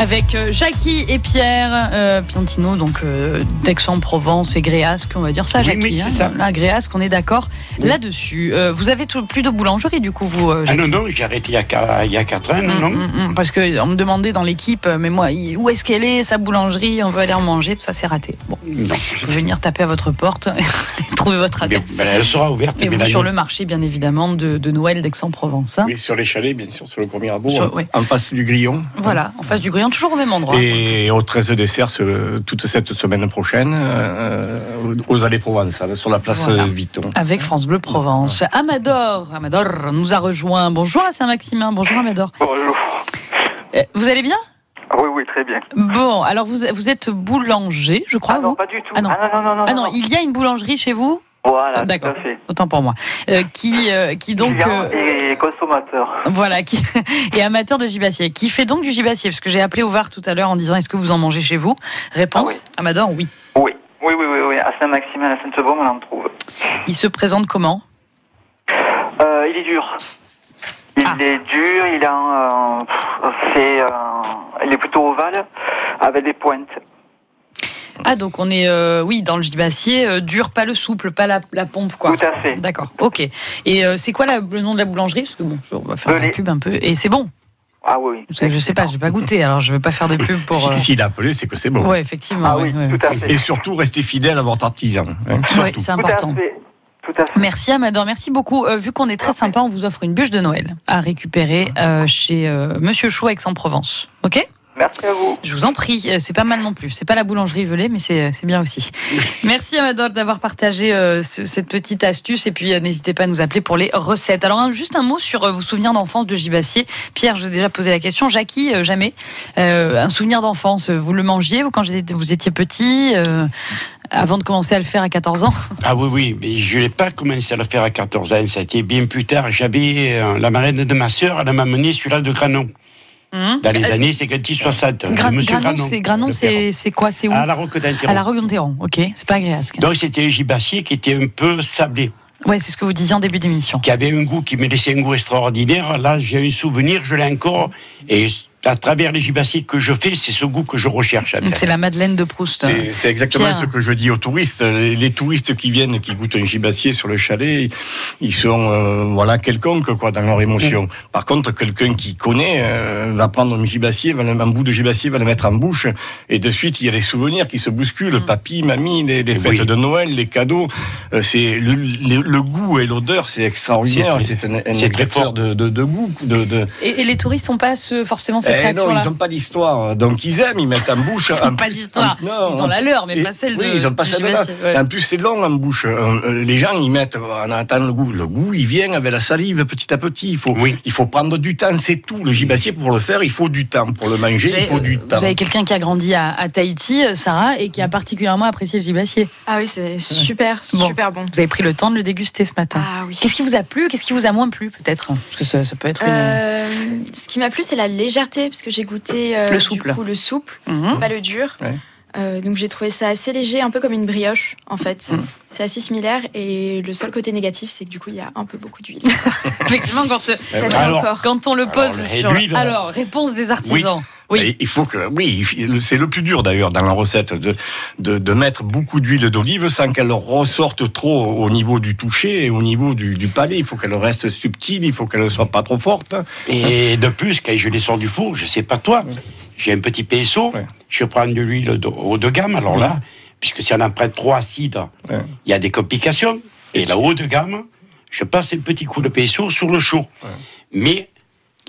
Avec euh, Jackie et Pierre euh, Piantino, donc euh, d'Aix-en-Provence et Gréasque, on va dire ça, Oui, Jackie. oui, c'est hein, ça. Là, Gréasque, on est d'accord là-dessus. Euh, vous avez tout- plus de boulangerie, du coup, vous, Ah non, non, j'ai arrêté il y a, il y a 4 ans, non, Hum, non. hum, hum, parce qu'on me demandait dans l'équipe, mais moi, où est-ce qu'elle est, sa boulangerie On veut aller en manger, tout ça, c'est raté. Bon, Non. je vais venir taper à votre porte et trouver votre Bien, adresse. ben, elle sera ouverte. Et vous sur le marché, bien évidemment, de, de Noël d'Aix-en-Provence. hein. Oui, sur les chalets, bien sûr, sur le premier ouais. en face du grillon. Voilà, en face du Grillon, toujours au même endroit. Et au 13 dessert ce- toute cette semaine prochaine, euh, aux Allées Provençales, sur la place Voilà. Vuitton. Avec France Bleu Provence. Amador, Amador nous a rejoint. Bonjour à Saint-Maximin. Bonjour Amador. Bonjour. Euh, Vous allez bien? Ah oui, oui, très bien. Bon, alors vous, vous êtes boulanger, je crois, ah non, vous? pas du tout. Ah non. non, non, non. Ah non, il y a une boulangerie chez vous? Voilà, D'accord. tout à fait. Autant pour moi. Euh, qui, euh, qui donc. Client euh, et consommateur. Voilà, qui est amateur de gibassier. Qui fait donc du gibassier Parce que j'ai appelé au VAR tout à l'heure en disant est-ce que vous en mangez chez vous? Réponse Ah oui. Amador, oui. Oui. Oui, oui, oui, oui. À Saint-Maximin, à Sainte-Baume, on en trouve. Il se présente comment? Il est dur. Il Ah. est dur, il a il est plutôt ovale, avec des pointes. Ah, donc on est, euh, oui, dans le gibassier, euh, dur, pas le souple, pas la, la pompe, quoi. Tout à fait. D'accord, ok. Et euh, c'est quoi la- le nom de la boulangerie? Parce que bon, on va faire de la pub un peu. Et c'est bon? Ah oui, oui. Parce que Je sais pas, j'ai pas goûté, alors je vais pas faire de pub pour. euh, Si- S'il a appelé, c'est que c'est bon. Ouais, effectivement. Ah ouais, oui, ouais. tout à fait. Et surtout, restez fidèle à votre artisan. hein, surtout. c'est Tout important. à fait. Tout à fait. Merci Amador, merci beaucoup. Euh, vu qu'on est très sympa, on vous offre une bûche de Noël à récupérer euh, chez euh, Monsieur Chou Aix-en-Provence. Ok? Merci à vous. Je vous en prie, euh, c'est pas mal non plus. C'est pas la boulangerie Velay, mais c'est c'est bien aussi. Merci Amador d'avoir partagé euh, ce- cette petite astuce et puis euh, n'hésitez pas à nous appeler pour les recettes. Alors un- juste un mot sur euh, vos souvenirs d'enfance de gibassier. Pierre, je vous ai déjà posé la question. Jackie, euh, jamais. Euh, un souvenir d'enfance, euh, vous le mangiez vous quand vous étiez petit euh, avant de commencer à le faire à 14 ans? Ah oui, oui, mais je n'ai pas commencé à le faire à 14 ans. Ça a été bien plus tard. J'avais euh, la marraine de ma sœur, elle m'a amené celui-là de Granon, Hum dans les années 50-60. Gra- Monsieur Granon, c'est quoi C'est où. À la Roque d'Interro. À la Roque-d'Enterron, ok. C'est pas agréable. Donc c'était un gibassier qui était un peu sablé, Ouais, c'est ce que vous disiez en début d'émission. qui avait un goût qui me laissait un goût extraordinaire. Là, j'ai un souvenir, je l'ai encore. Et à travers les gibassiers que je fais, c'est ce goût que je recherche. c'est la Madeleine de Proust. C'est c'est exactement Pierre. ce que je dis aux touristes. Les, les touristes qui viennent, qui goûtent un gibassier sur le chalet, ils sont euh, voilà quelconques quoi dans leur émotion. Par contre, quelqu'un qui connaît euh, va prendre un gibassier, va le- un bout de gibassier, va le mettre en bouche, et de suite il y a les souvenirs qui se bousculent. Papy, mamie, les, les fêtes Oui. de Noël, les cadeaux. Euh, c'est le, le- le goût et l'odeur, c'est extraordinaire. C'est un, un très fort. de, de, de goût. De, de... Et, et les touristes n'ont pas ce, forcément cette Eh non, réaction-là ils n'ont pas d'histoire. Donc ils aiment, ils mettent en bouche. Ils n'ont pas d'histoire. Non, Ils ont la leur, mais et- pas celle de. Oui, ils ont pas celle de. En plus, c'est long en bouche. Euh, euh, Les gens, ils mettent, en attendant le goût. Le goût, il vient avec la salive petit à petit. Il faut, Oui. il faut prendre du temps, c'est tout. Le gibassier, pour le faire, il faut du temps. Pour le manger, Vous avez, il faut du vous temps. avez quelqu'un qui a grandi à, à Tahiti, euh, Sarah, et qui a particulièrement apprécié le gibassier. Ah oui, c'est super, Bon. super bon. Vous avez pris le temps de le déguster ce matin. Ah oui. Qu'est-ce qui vous a plu Qu'est-ce qui vous a moins plu, peut-être? Parce que ça, ça peut être une. Euh, ce qui m'a plu, c'est la légèreté, parce que j'ai goûté euh, Le du souple. coup, le souple, Mhm. pas le dur. Ouais. Euh, donc j'ai trouvé ça assez léger, un peu comme une brioche en fait. Mm. C'est assez similaire et le seul côté négatif, c'est que du coup il y a un peu beaucoup d'huile. Effectivement, quand, euh, ça Alors, quand on le pose Alors, sur. l'huile, Alors, réponse des artisans. Oui. Mais Il faut que, oui, c'est le plus dur d'ailleurs dans la recette de, de, de mettre beaucoup d'huile d'olive sans qu'elle ressorte trop au niveau du toucher et au niveau du, du palais. Il faut qu'elle reste subtile, il faut qu'elle ne soit pas trop forte. Et de plus, quand je les sors du four, je sais pas toi, j'ai un petit Ouais. je prends de l'huile haut de gamme. Alors là, puisque si on en prend trop acide, il Ouais. y a des complications. Et la haut de gamme, je passe un petit coup de pinceau sur le chaud. Mais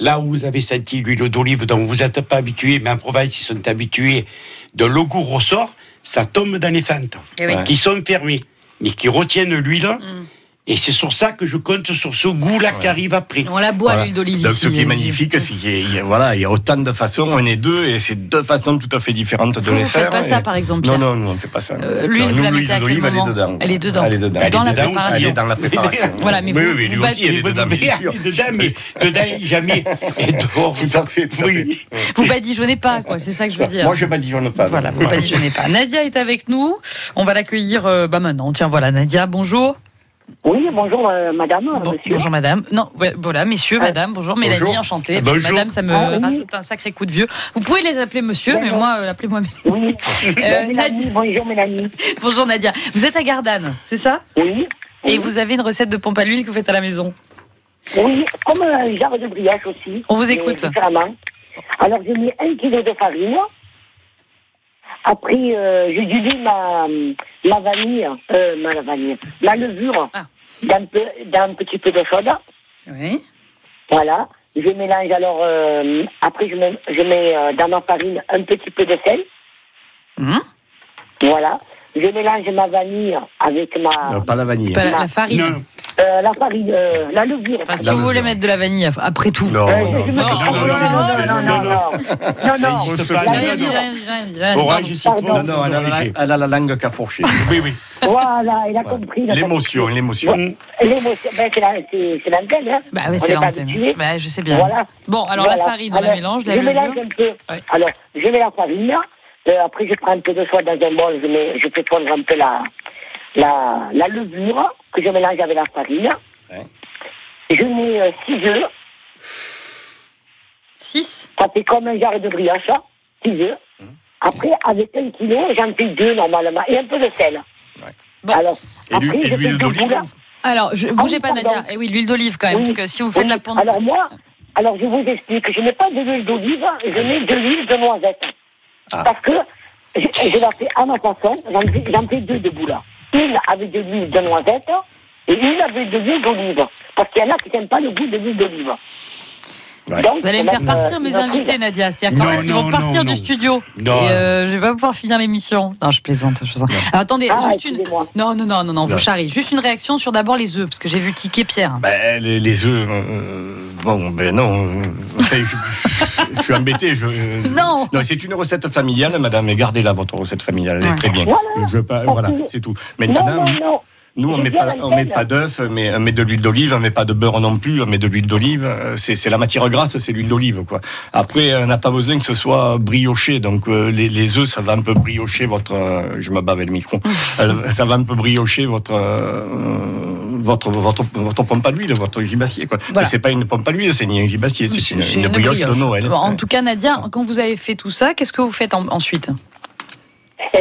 là où vous avez senti l'huile d'olive dont vous n'êtes pas habitué, mais en Provence, ils sont habitués, de le goût ressort, ça tombe dans les fentes, Eh oui. qui sont fermées, mais qui retiennent l'huile. Et c'est sur ça que je compte sur ce goût-là qui arrive après. On la boit, Voilà. l'huile d'olive. Donc, ici, ce qui est magnifique, c'est qu'il y a- voilà, il y a autant de façons, on est deux, et c'est deux façons tout à fait différentes de Vous, les vous faire. faites pas et- ça, par exemple, Non, non, nous, on ne fait pas ça. Euh, l'huile, Non, vous nous, la l'huile mettez à quel d'olive, elle est dedans. Elle est dedans. Elle est dedans. Dans Elle est la préparation. Elle est dans la préparation. Voilà, mais oui, vous- oui, vous lui aussi, elle est dedans, mais dedans, jamais. Et dehors, Tout à fait, tout à oui. Vous badigeonnez pas, quoi. C'est ça que je veux dire. Moi, je badigeonne pas. Voilà, non. vous badigeonnez pas. Nadia est avec nous. On va l'accueillir euh, bah maintenant. Tiens, voilà, Nadia, bonjour. Oui, bonjour euh, madame, Bon- monsieur. bonjour madame. Non, ouais, voilà, messieurs, Ah. madame, bonjour, Mélanie, Bonjour. enchantée. Ah, bonjour. Madame, ça me Ah, oui. rajoute un sacré coup de vieux. Vous pouvez les appeler monsieur, mais moi, euh, appelez-moi Mélanie. Oui. Euh, Mélanie, Nadia. bonjour Mélanie. Bonjour Nadia. Vous êtes à Gardanne, c'est ça? Oui. Et vous avez une recette de pompe à l'huile que vous faites à la maison? Oui, comme un jarre de brioche aussi. On vous écoute. Alors, j'ai mis un kilo de farine. Après, euh, j'ai dilué ma, ma vanille, euh, ma la vanille, ma levure Ah. d'un peu, d'un petit peu de soda. Oui. Voilà. Je mélange alors, euh, après, je mets, je mets euh, dans ma farine un petit peu de sel. Hum, voilà. Je mélange ma vanille avec ma. Euh, pas la vanille. Hein. La, farine. Euh, la farine, euh, la levure. Si vous voulez mettre de la vanille après tout. Non, non, non, non, non, non, non, non, non, non, non, non, elle a la langue qu'à fourcher. Oui, oui. Voilà, elle a compris. L'émotion, l'émotion. L'émotion, ben, c'est l'antenne, hein. Bah oui, c'est l'antenne. Bah, je sais bien. Bon, alors la farine, on la mélange. Je mélange un peu. Alors, je mets la farine euh, après, je prends un peu de soie dans un bol. Je, mets, je fais fondre un peu la, la, la levure que je mélange avec la farine. Ouais. Je mets 6 œufs. 6 Ça fait comme un jarre de brioche. 6 œufs. Mmh. Après, avec un kilo, j'en fais deux normalement. Et un peu de sel. Bon. Alors, Et l'huile- après, et je fais deux boules. Alors, je, Ah bougez pas, pardon. Nadia. Et oui, l'huile d'olive quand même, Oui, parce que si vous faites oui. la pompe. Alors moi, alors je vous explique, je n'ai pas de l'huile d'olive, je mets de l'huile de noisette. Ah. Parce que je, je la fais à ma façon, j'en fais, deux de boules. Une avec de l'huile de noisette et une avec de l'huile d'olive. Parce qu'il y en a qui n'aiment pas le goût de l'huile d'olive. Ouais. Donc, Vous allez me faire partir euh, mes invités. Nadia. C'est-à-dire qu'en Non, fait, ils vont non, partir non, du non. studio. Non. Et euh, je vais pas pouvoir finir l'émission. Non, je plaisante. Je plaisante. Alors attendez, Ah, juste une. Non, non, non, non, non, vous Non. charriez. Juste une réaction sur d'abord les œufs, parce que j'ai vu tiquer Pierre. Ben, les, les œufs, euh, bon, ben non. euh, enfin, je, je suis embêté. Je, Non. c'est une recette familiale, madame, et gardez-la, votre recette familiale, elle est Ouais. très bien. Voilà. Je, pas- voilà, c'est tout. Maintenant, Non, non, non. Nous, on Je met pas, met d'œufs, mais on met de l'huile d'olive, on met pas de beurre non plus, on met de l'huile d'olive. euh, C'est la matière grasse, c'est l'huile d'olive, quoi. Après, on n'a pas besoin que ce soit brioché, donc euh, les, les œufs, ça va un peu briocher votre. euh, je me bats avec le micro. Euh, ça va un peu briocher votre. euh, votre, votre, votre pompe à l'huile, votre gibassier. Quoi. Voilà. Mais c'est pas une pompe à l'huile, c'est ni un gibassier, c'est une, C'est une brioche, de Noël. Bon, en tout cas, Nadia, quand vous avez fait tout ça, qu'est-ce que vous faites en- ensuite?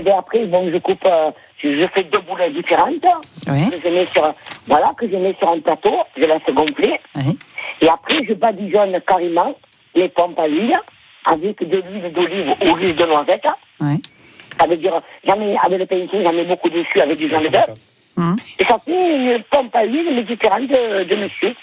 Bien après, bon, je coupe, euh, je, fais deux boules différentes. Oui. Que je mets sur, voilà, que je mets sur un plateau, je laisse gonfler. oui. Et après, je badigeonne carrément les pompes à huile avec de l'huile d'olive ou l'huile de noisette. oui. Ça veut dire, j'en mets, avec le pinceau, j'en mets beaucoup dessus avec du jaune d'œuf. Hum. Et ça fait une pompe à huile, mais différente de, de monsieur.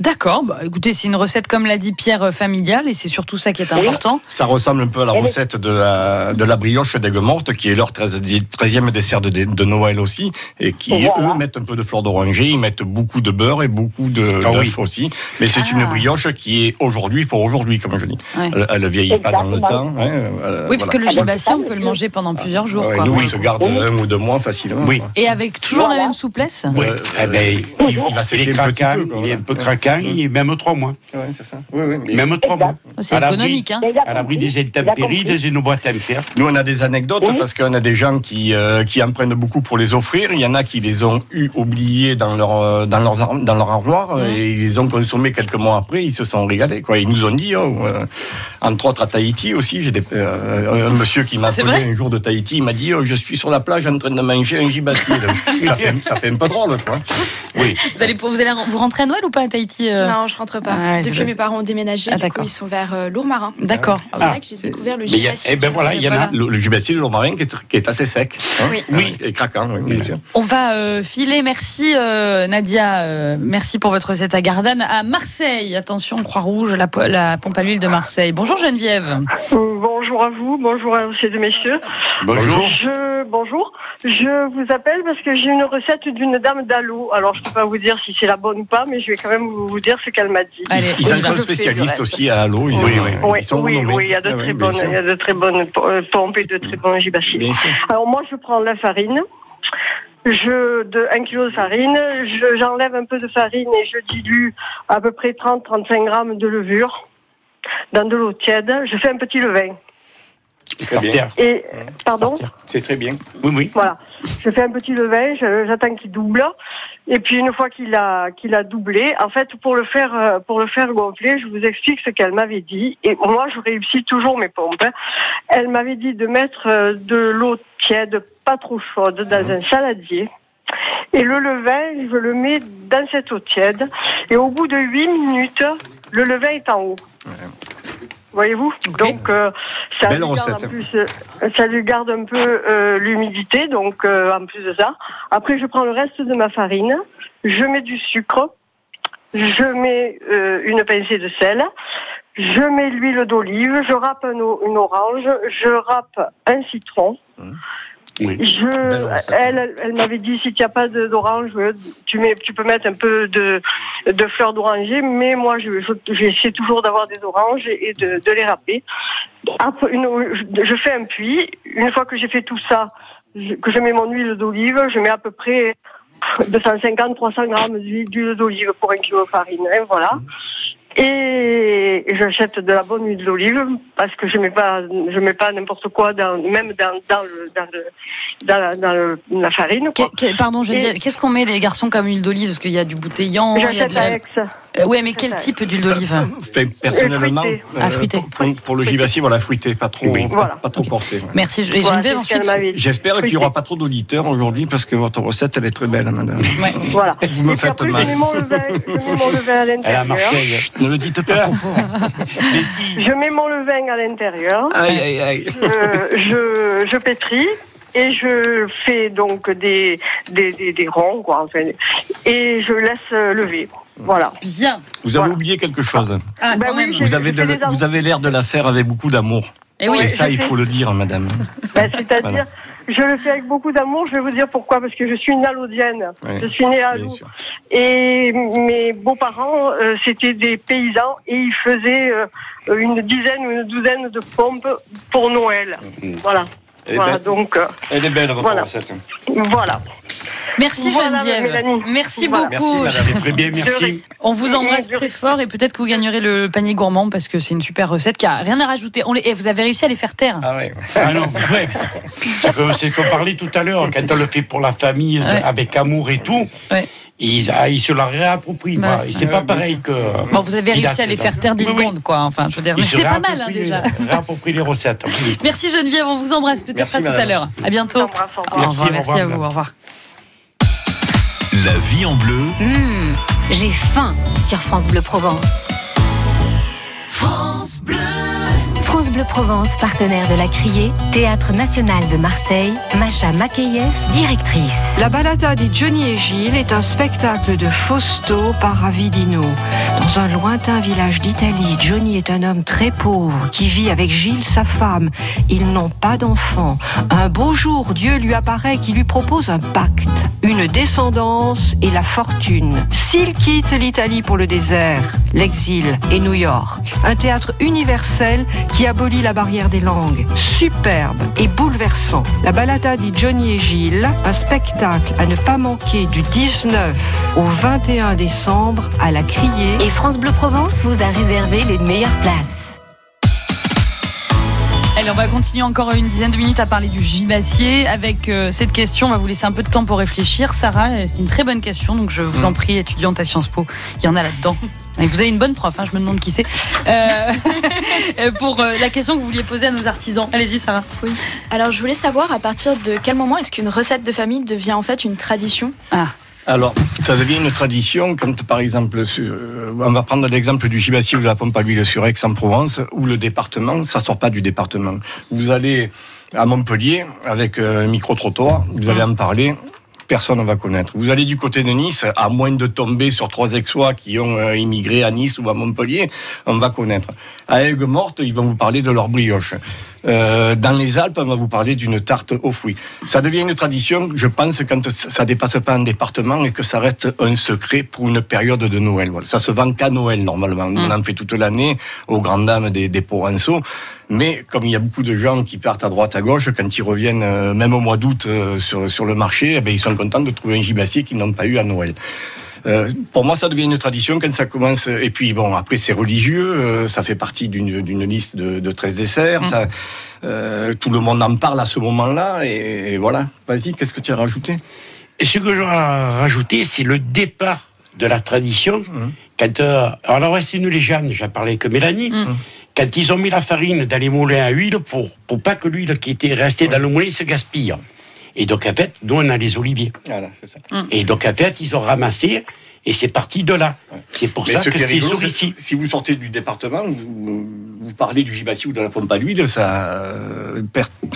D'accord. Bah, écoutez, c'est une recette, comme l'a dit Pierre, euh, familiale, et c'est surtout ça qui est important. Ça ressemble un peu à la recette de la, de la brioche d'aigues mortes, qui est leur 13, 13e dessert de, de Noël aussi, et qui, Voilà. eux, mettent un peu de fleur d'oranger, ils mettent beaucoup de beurre et beaucoup de Ah oui. aussi. Mais c'est Ah. une brioche qui est aujourd'hui pour aujourd'hui, comme je dis. Ouais. Elle, elle vieillit pas dans le temps. hein, euh, Oui, parce que le Ah, c'est on peut le manger pendant plusieurs jours. Ouais, quoi. nous, Oui. il se garde Oui. un ou deux mois facilement. Oui. Et avec toujours la même souplesse? Oui. Euh, Eh ben, il, il va il sécher est un peu. il est un peu craquant, est même trois mois. Ouais, c'est ça. Oui, oui. mais- Même trois mois. C'est économique, hein À l'abri des intempéries, des boîtes à me faire. Nous, on a des anecdotes Oui. parce qu'on a des gens qui, euh, qui en prennent beaucoup pour les offrir. Il y en a qui les ont eu oubliés dans leur, euh, dans dans leur armoire et ils les ont consommés quelques mois après. Ils se sont régalés. Quoi. Ils nous ont dit, oh, euh, entre autres à Tahiti aussi, j'ai des- euh, un monsieur qui m'a C'est appelé un jour de Tahiti, il m'a dit, oh, je suis sur la plage en train de manger un gibassier. ça, fait, ça fait un peu drôle. Quoi. Oui. vous allez, vous allez vous rentrer à Noël ou pas à Tahiti? Euh Non, je rentre pas. Ah Depuis, mes parents ont déménagé. Ah, du coup, d'accord. ils sont vers euh, Lourmarin. D'accord. C'est Ah. là que j'ai découvert le gibassier. eh ben voilà, il y en a. Le, le gibassier de l'Ormarin qui est, qui est assez sec. hein. Oui. Oui. Et craquant, oui, bien sûr. On va euh, filer, merci euh, Nadia, euh, merci pour votre recette à Gardanne, à Marseille. Attention, Croix-Rouge, la, po- la pompe à l'huile de Marseille. Bonjour Geneviève. Bonjour à vous, bonjour à ces deux messieurs. Bonjour. Je, bonjour. Je vous appelle parce que j'ai une recette d'une dame d'Allo. Alors, je ne peux pas vous dire si c'est la bonne ou pas, mais je vais quand même vous dire ce qu'elle m'a dit. Allez, Ils sont spécialistes aussi à. Ils, Oui, ont- oui. Oui, ils sont oui, renommés. oui, il y a de Ah très bonnes, sûr. il y a de très bonnes euh, pompes et de très bons sûr. Alors moi, je prends la farine. Je, de 1 kg de farine, je- j'enlève un peu de farine et je dilue à peu près 30-35 grammes de levure dans de l'eau tiède. Je fais un petit levain. Très bien. Starter. Et pardon. Starter. C'est très bien. Oui, oui. Voilà. Je fais un petit levain, j'attends qu'il double. Et puis une fois qu'il a qu'il a doublé, en fait pour le faire euh, pour le faire gonfler, je vous explique ce qu'elle m'avait dit. Et moi je réussis toujours mes pompes. hein. Elle m'avait dit de mettre euh, de l'eau tiède, pas trop chaude, dans un saladier. Et le levain, je le mets dans cette eau tiède. Et au bout de 8 minutes, le levain est en haut. Voyez-vous Donc euh, ça, lui garde recette. en plus, euh, ça lui garde un peu euh, l'humidité. Donc euh, en plus de ça, après je prends le reste de ma farine, je mets du sucre, je mets euh, une pincée de sel, je mets l'huile d'olive, je râpe une orange, je râpe un citron. Oui. Je, recette. elle, elle, m'avait dit si tu n'as pas d'orange, tu mets, tu peux mettre un peu de, de fleurs d'oranger, mais moi je, je- j'essaie toujours d'avoir des oranges et de, de les râper. Après, une, je, fais un puits. Une fois que j'ai fait tout ça, que je mets mon huile d'olive, je mets à peu près 250-300 grammes d'huile d'huile d'olive pour un kilo de farine. hein, voilà. Et j'achète de la bonne huile d'olive parce que je mets pas, je mets pas n'importe quoi dans, même dans, dans le, dans le, dans la, dans le- la farine. quoi. Pardon, je qu'est-ce qu'on met les garçons comme huile d'olive? Parce qu'il y a du bouteillant, il y a de la... Aix. Euh, ouais, mais quel type d'huile d'olive? Personnellement, fruité. Ah, fruité. pour, pour le gibassier, voilà, fruité, pas trop, Oui. pas, Voilà. pas trop corsé. ouais. Merci. Et Voilà, ensuite. J'espère qu'il n'y aura pas trop d'auditeurs aujourd'hui parce que votre recette, elle est très belle, madame. Ouais. Voilà. Vous me faites après, mal. Je mets mon levain, je mets mon levain à Elle a l'intérieur. Marseille. Ne le dites pas trop fort. Mais si. Je mets mon levain à l'intérieur. Aïe, aïe, aïe. Euh, je, je pétris et je fais donc des, des, des, des ronds, quoi, enfin, et je laisse euh, lever. Voilà. Bien. Vous avez Voilà. oublié quelque chose. Ah, Ben quand oui, Vous avez, de vous avez l'air de la faire avec beaucoup d'amour. Eh oui. Et ça, il faut le dire, madame. Ben, C'est-à-dire, Voilà. je le fais avec beaucoup d'amour. Je vais vous dire pourquoi. Parce que je suis une alodienne. Je suis née à sûr. Et mes beaux-parents, euh, c'était des paysans et ils faisaient euh, une dizaine ou une douzaine de pompes pour Noël. Mhm. Voilà. Elle est Voilà, belle. donc, euh, Elle est belle, votre Voilà. recette. voilà. Merci Voilà, Geneviève. Mélanie. Merci Voilà. beaucoup. Merci, madame. C'est très bien, merci. On vous embrasse très fort et peut-être que vous gagnerez le panier gourmand parce que c'est une super recette qui a rien à rajouter. On les... Et vous avez réussi à les faire taire. Ah ouais. Ah non, ouais. C'est qu'on parlait tout à l'heure, quand on le fait pour la famille, Ouais. avec amour et tout, Ouais. ils, ah, ils se la réapproprient. Quoi. Et c'est pas pareil que. Bon, vous avez réussi à les faire taire 10 Oui, oui. secondes, quoi. Enfin, je veux dire, c'était pas mal hein, déjà. réapproprient les recettes. oui. Merci Geneviève, on vous embrasse peut-être à tout à l'heure. À bientôt. Au revoir. Merci, merci revoir, à vous. Au revoir. La vie en bleu. Mmh, j'ai faim sur France Bleu Provence. France Bleu Provence, partenaire de la Criée, Théâtre National de Marseille, Macha Makeyev, directrice. La balada di Johnny et Gilles est un spectacle de Fausto par Avidino. Dans un lointain village d'Italie, Johnny est un homme très pauvre qui vit avec Gilles, sa femme. Ils n'ont pas d'enfants. Un beau jour, Dieu lui apparaît qui lui propose un pacte, une descendance et la fortune. S'il quitte l'Italie pour le désert, l'exil et New York, un théâtre universel qui la barrière des langues. Superbe et bouleversant. La balada dit Johnny et Gilles, un spectacle à ne pas manquer du 19 au 21 décembre à la Criée. Et France Bleu Provence vous a réservé les meilleures places. Allez, on va continuer encore une dizaine de minutes à parler du gibassier. Avec euh, cette question, on va vous laisser un peu de temps pour réfléchir. Sarah, euh, c'est une très bonne question, donc je vous en prie, étudiante à Sciences Po, il y en a là-dedans. Et vous avez une bonne prof, hein, je me demande qui c'est. Euh, pour euh, la question que vous vouliez poser à nos artisans. Allez-y, Sarah. Alors, je voulais savoir à partir de quel moment est-ce qu'une recette de famille devient en fait une tradition? Ah, Alors, ça devient une tradition quand, par exemple, euh, on va prendre l'exemple du gibassier ou de la pompe à huile sur Aix-en-Provence, où le département, ça sort pas du département. Vous allez à Montpellier avec un micro-trottoir, vous allez en parler. Personne ne va connaître. Vous allez du côté de Nice, à moins de tomber sur trois Aixois qui ont euh, immigré à Nice ou à Montpellier, on va connaître. À Aigues-Mortes, ils vont vous parler de leur brioche. Euh, dans les Alpes, on va vous parler d'une tarte aux fruits. Ça devient une tradition, je pense, quand ça dépasse pas un département et que ça reste un secret pour une période de Noël. Voilà. Ça se vend qu'à Noël, normalement. On en fait toute l'année, aux grandes dames des, des Provençaux. Mais comme il y a beaucoup de gens qui partent à droite, à gauche, quand ils reviennent, euh, même au mois d'août, euh, sur, sur le marché, eh ben, ils sont contents de trouver un gibassier qu'ils n'ont pas eu à Noël. Euh, pour moi, ça devient une tradition quand ça commence. Et puis, bon, après, c'est religieux. euh, ça fait partie d'une liste de, de 13 desserts. Mm. Ça, euh, tout le monde en parle à ce moment-là. Et, et voilà. Vas-y, qu'est-ce que tu as rajouté? Et ce que j'aurais rajouté, c'est le départ de la tradition. Quand, euh, alors, c'est nous les jeunes, j'en parlais avec Mélanie. Quand ils ont mis la farine dans les moulins à huile pour, pour pas que l'huile qui était restée dans le moulin se gaspille. Et donc, en fait, nous, on a les oliviers. Voilà, c'est ça. Et donc, en fait, ils ont ramassé et c'est parti de là. C'est pour Mais ça ce que c'est sur ici. Si vous sortez du département, vous, vous parlez du gibassier ou de la pompe à l'huile, ça, euh,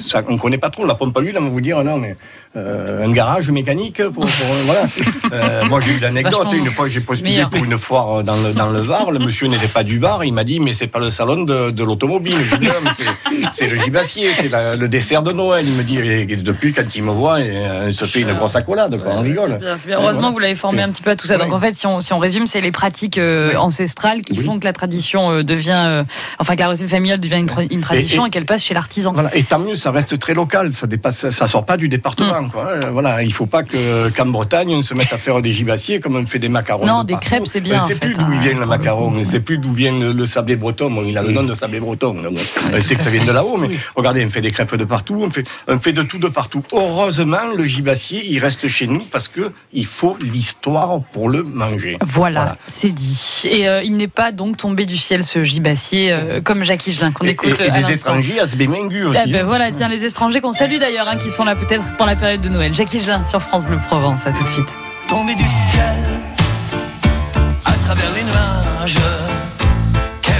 ça- on ne connaît pas trop. La pompe à l'huile, on va vous dire, non, mais euh, un garage mécanique, pour, pour- euh, voilà. Euh, moi, j'ai eu l'anecdote. Une fois, j'ai postulé meilleur. pour une foire dans le, dans le Var. Le monsieur n'était pas du Var. Il m'a dit, mais c'est pas le salon de, de l'automobile. C'est- le gibassier, c'est le dessert de Noël. Il me dit, et depuis, quand il me voit, il se fait une grosse accolade, quoi. On rigole. Bien, bien. Heureusement que vous l'avez formé un petit peu à tout ça. Donc en fait, si on, si on résume, c'est les pratiques euh, ancestrales qui font que la tradition euh, devient, euh, enfin que la recette familiale devient une, tra- une tradition et, et- qu'elle passe chez l'artisan. Voilà. Et tant mieux, ça reste très local, ça dépasse, ça sort pas du département. Mm. Quoi. Euh, Voilà, il faut pas que qu'en Bretagne on se mette à faire des gibassiers comme on fait des macarons. Non, de des crêpes, c'est bien, On sait plus d'où hein. vient le macaron, on sait plus d'où vient le, sablé breton. Bon, il a le nom de sablé breton. on sait que ça vient de là-haut, mais regardez, on fait des crêpes de partout, on fait, on fait de tout de partout. Heureusement, le gibassier, il reste chez nous parce que il faut l'histoire pour le manger. Voilà, c'est dit. Et euh, il n'est pas donc tombé du ciel ce gibassier euh, comme Jacques Higelin qu'on écoute et- et à des étrangers à se bémengu aussi. Ah ben voilà, tiens, les étrangers qu'on salue d'ailleurs, hein, qui sont là peut-être pour la période de Noël. Jacques Higelin sur France Bleu Provence, à tout de suite. Tombé du ciel à travers les nuages. Quel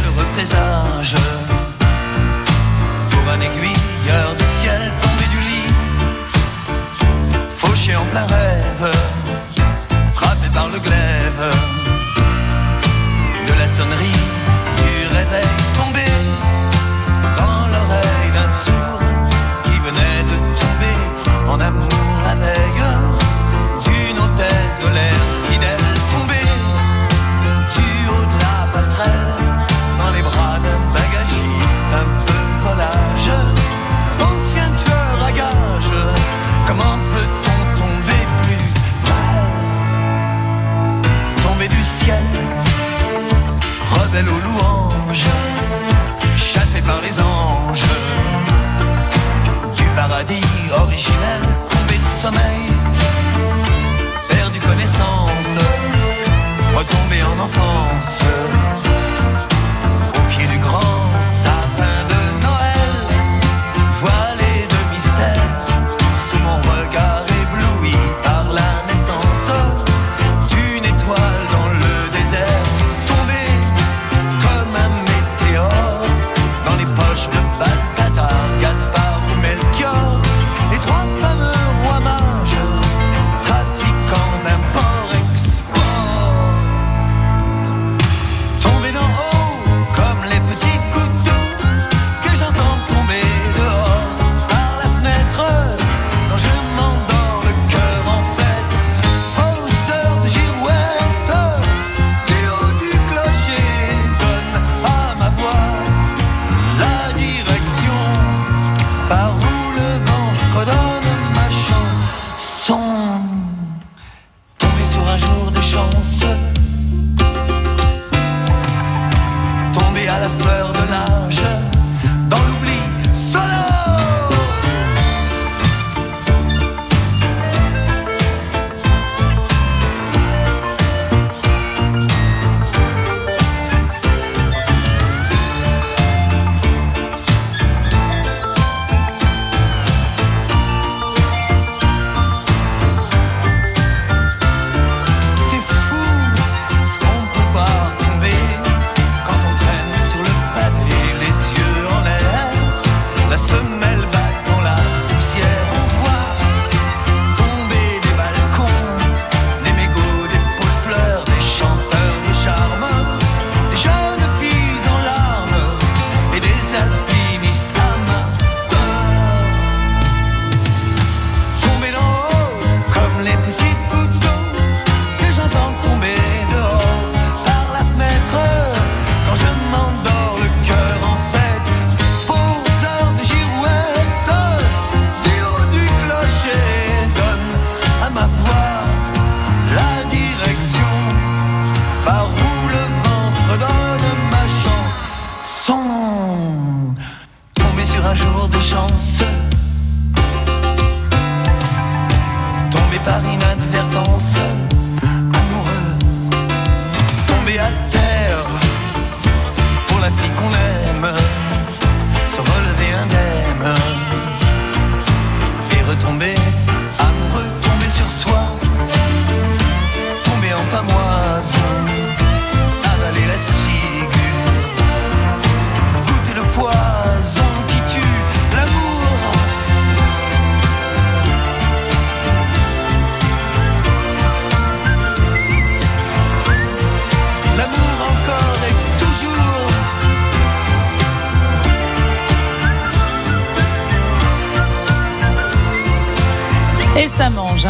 tombé de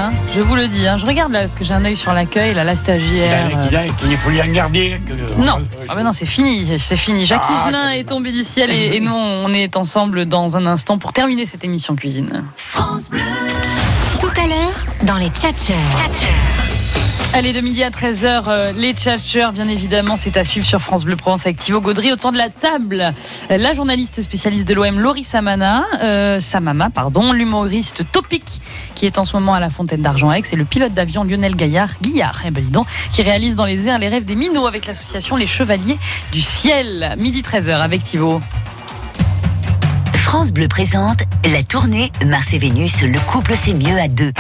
hein. je vous le dis. hein. Je regarde là, parce que j'ai un œil sur l'accueil, là, la stagiaire. Il, a- il faut lui en garder. que- Non, ah bah non, c'est fini, c'est fini. Jacques Ah, Higelin est tombé du ciel et, et nous, on est ensemble dans un instant pour terminer cette émission cuisine. Tout à l'heure, dans les tchatcheurs. Allez, de midi à 13h, euh, les tchatcheurs, bien évidemment, c'est à suivre sur France Bleu Provence avec Thibaut Gaudry. Autour de la table, la journaliste spécialiste de l'OM, Laurie Samana, euh, Samama, pardon, l'humoriste Topic, qui est en ce moment à la Fontaine d'Argent Aix, et le pilote d'avion Lionel Gaillard, Guillard, eh ben qui réalise dans les airs les rêves des minots avec l'association Les Chevaliers du Ciel. Midi 13h avec Thibaut. France Bleu présente la tournée Mars et Vénus, le couple c'est mieux à deux.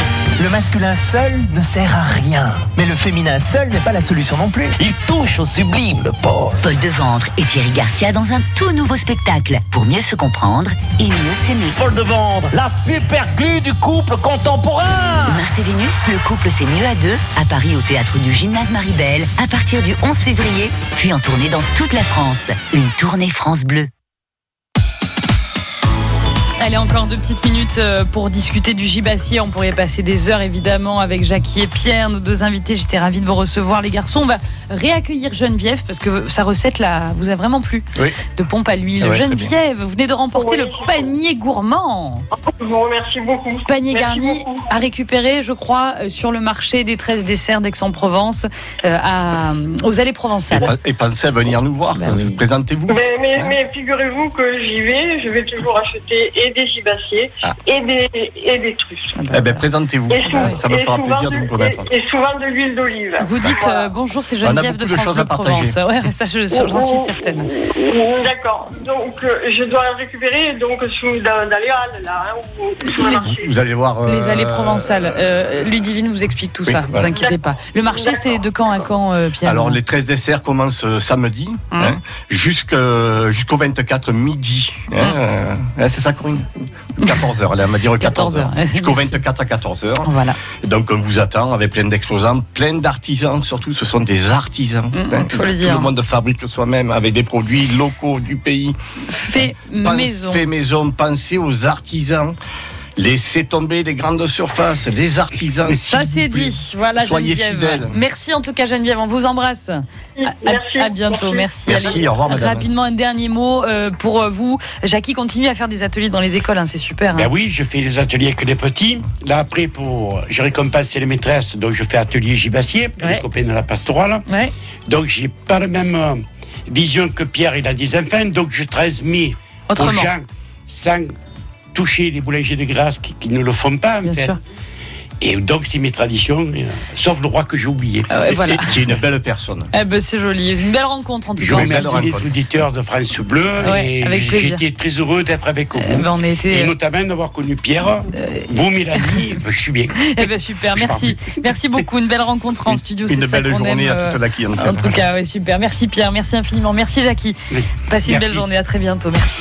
Le masculin seul ne sert à rien. Mais le féminin seul n'est pas la solution non plus. Il touche au sublime, le pauvre. Paul Deventre et Thierry Garcia dans un tout nouveau spectacle pour mieux se comprendre et mieux s'aimer. Paul Devendre, la super glue du couple contemporain. Mars et Vénus, le couple c'est mieux à deux, à Paris au théâtre du Gymnase Maribel, à partir du 11 février, puis en tournée dans toute la France. Une tournée France Bleu. Allez, encore deux petites minutes euh, pour discuter du gibassier. On pourrait passer des heures évidemment avec Jackie et Pierre, nos deux invités. J'étais ravie de vous recevoir, les garçons. On va réaccueillir Geneviève parce que sa recette là vous a vraiment plu. Oui. De pompe à l'huile. Ah ouais, Geneviève, vous venez de remporter le panier gourmand. Je vous remercie beaucoup. Panier Merci garni beaucoup. à récupérer, je crois, euh, sur le marché des 13 desserts d'Aix-en-Provence, euh, aux allées provençales. et pensez à venir nous voir. Bah Présentez-vous. Mais, mais, mais figurez-vous que j'y vais, je vais toujours acheter et des gibassiers Ah. et, des, et des truffes. Eh ben, présentez-vous. Et Ça, ça me et fera plaisir de vous connaître. Et, et souvent de l'huile d'olive. Vous dites Voilà. euh, bonjour, c'est Geneviève de beaucoup de France à partager. Provence. Ouais, ça, je- j'en suis certaine. Mm, D'accord. Donc, euh, je dois le récupérer donc, sous, dans, dans les halles, là, hein, le Les-. Vous allez voir. euh, Les allées provençales. Euh, Ludivine vous explique tout Oui, ça, voilà. vous inquiétez pas. Le marché, c'est de quand à quand, euh, Pierre Alors, les 13 desserts commencent euh, samedi Hum. hein, jusqu'au 24 midi. hein, euh, hein, c'est ça, Corinne 14h, elle m'a dit 14h. 14 heures. Jusqu'au Merci. 24 à 14h. Voilà. Donc, on vous attend avec plein d'exposants, plein d'artisans, surtout, ce sont des artisans. Hein. faut le Tout dire. le monde fabrique soi-même avec des produits locaux du pays. Fait Pense- maison. Fait maison, pensez aux artisans. Laissez tomber les grandes surfaces, les artisans. Ça c'est dit. Voilà Soyez Geneviève. fidèles. Merci en tout cas Geneviève, on vous embrasse. À, à- à bientôt, merci. Merci, au revoir, madame. Rapidement un dernier mot euh, pour euh, vous. Jackie continue à faire des ateliers dans les écoles, hein, c'est super. hein. Ben oui, je fais les ateliers avec les petits. Là, après, pour, je récompense les maîtresses, donc je fais atelier gibassier, Ouais. les copains de la pastorale. Ouais. Donc, j'ai pas la même euh, vision que Pierre, il a des enfants, donc je transmets aux Autrement. gens sans toucher les boulangers de Grasse qui, qui ne le font pas, en Bien fait. sûr. Et donc, c'est mes traditions, euh, sauf le roi que j'ai oublié. Ah ouais, voilà. Qui est une belle personne. Eh ben, c'est joli, une belle rencontre en tout Je cas. remercie les auditeurs de France Bleu Ouais, et plaisir. j'étais très heureux d'être avec vous. Eh ben, on a été- Et notamment d'avoir connu Pierre. vous, Mélanie, ben, je suis bien. Eh ben super, merci. Merci beaucoup. Une belle rencontre en studio. Une c'est ça belle journée aime, à toute euh, la clientèle. En tout cas, ouais, super. Merci Pierre, merci infiniment. Merci Jackie. Passez une belle journée. À très bientôt. Merci.